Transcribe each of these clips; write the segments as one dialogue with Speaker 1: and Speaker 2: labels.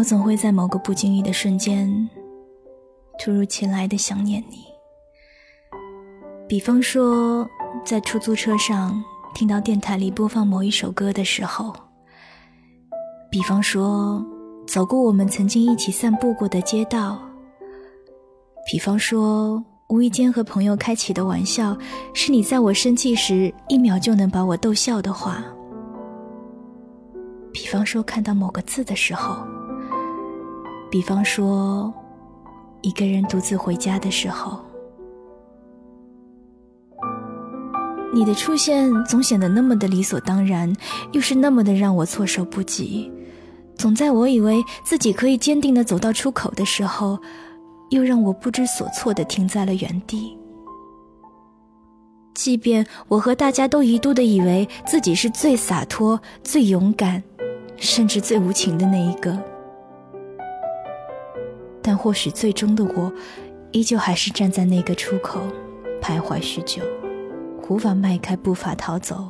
Speaker 1: 我总会在某个不经意的瞬间，突如其来的想念你。比方说，在出租车上听到电台里播放某一首歌的时候；比方说，走过我们曾经一起散步过的街道；比方说，无意间和朋友开起的玩笑，是你在我生气时一秒就能把我逗笑的话；比方说，看到某个字的时候。比方说，一个人独自回家的时候，你的出现总显得那么的理所当然，又是那么的让我措手不及。总在我以为自己可以坚定的走到出口的时候，又让我不知所措的停在了原地。即便我和大家都一度的以为自己是最洒脱、最勇敢，甚至最无情的那一个。或许最终的我，依旧还是站在那个出口，徘徊许久，无法迈开步伐逃走。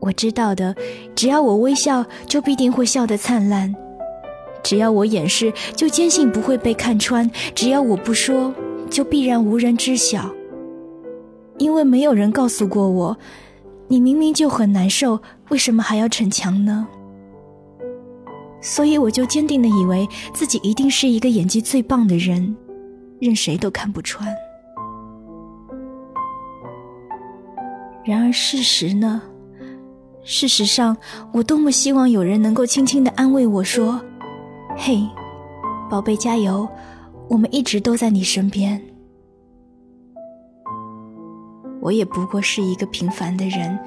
Speaker 1: 我知道的，只要我微笑，就必定会笑得灿烂；只要我掩饰，就坚信不会被看穿；只要我不说，就必然无人知晓。因为没有人告诉过我，你明明就很难受，为什么还要逞强呢？所以我就坚定的以为自己一定是一个演技最棒的人，任谁都看不穿。然而事实呢？事实上，我多么希望有人能够轻轻的安慰我说：“嘿，宝贝，加油，我们一直都在你身边。”我也不过是一个平凡的人，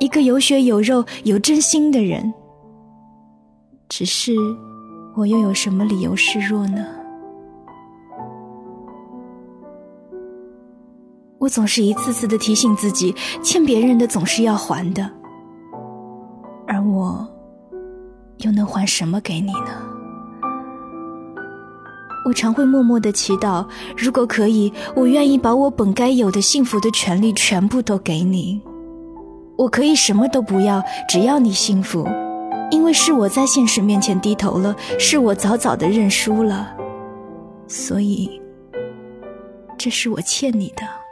Speaker 1: 一个有血有肉、有真心的人。只是，我又有什么理由示弱呢？我总是一次次的提醒自己，欠别人的总是要还的，而我又能还什么给你呢？我常会默默的祈祷，如果可以，我愿意把我本该有的幸福的权利全部都给你。我可以什么都不要，只要你幸福。因为是我在现实面前低头了，是我早早的认输了，所以，这是我欠你的。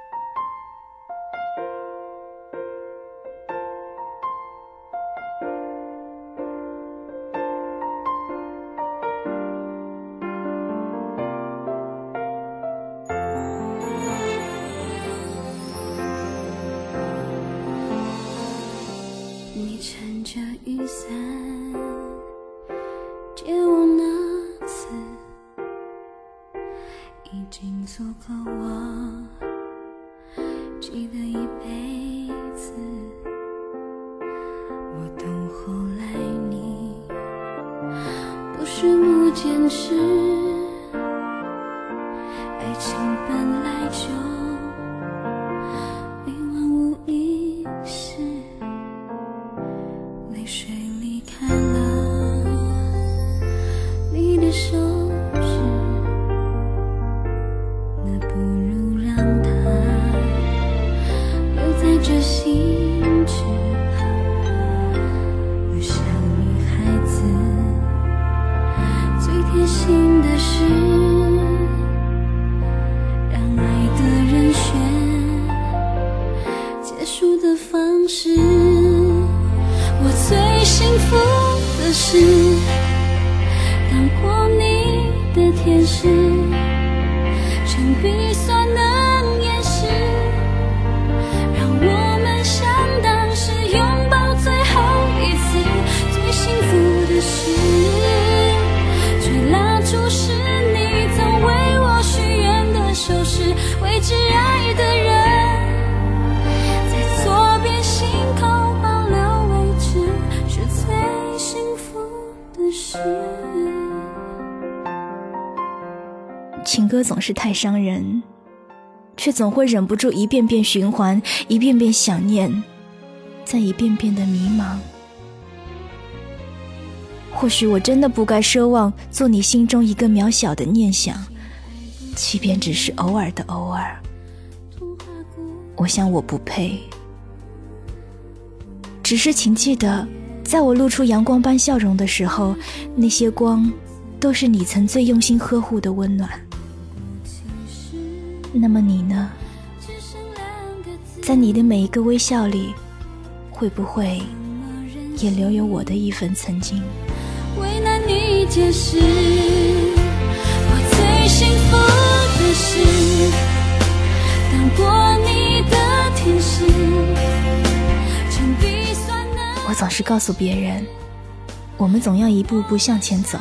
Speaker 2: 撑着雨伞，借我那次，已经足够我记得一辈子。我懂，后来你不是不坚持。they. 是当过你的天使，曾闭锁。
Speaker 1: 情歌总是太伤人，却总会忍不住一遍遍循环，一遍遍想念，再一遍遍的迷茫。或许我真的不该奢望做你心中一个渺小的念想，即便只是偶尔的偶尔。我想我不配。只是请记得，在我露出阳光般笑容的时候，那些光，都是你曾最用心呵护的温暖。那么你呢？在你的每一个微笑里，会不会也留有我的一份曾经？
Speaker 2: 为难你解释，我最幸福的事当过你的天使。
Speaker 1: 我总是告诉别人，我们总要一步步向前走，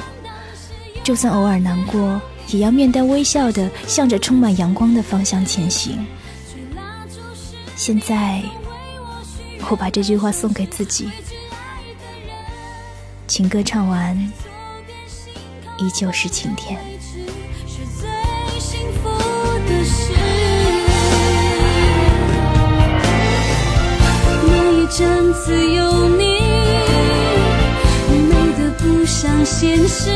Speaker 1: 就算偶尔难过，也要面带微笑的向着充满阳光的方向前行。现在，我把这句话送给自己。情歌唱完，依旧是晴天。
Speaker 2: 那一阵子有你，美得不像现实，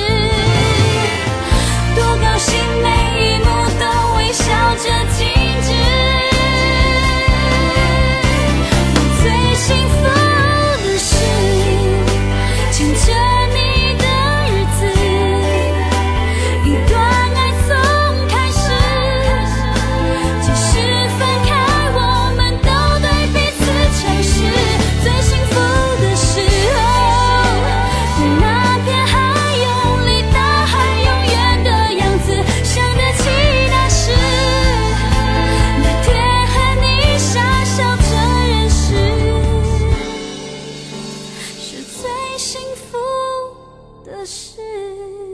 Speaker 2: 幸福的事。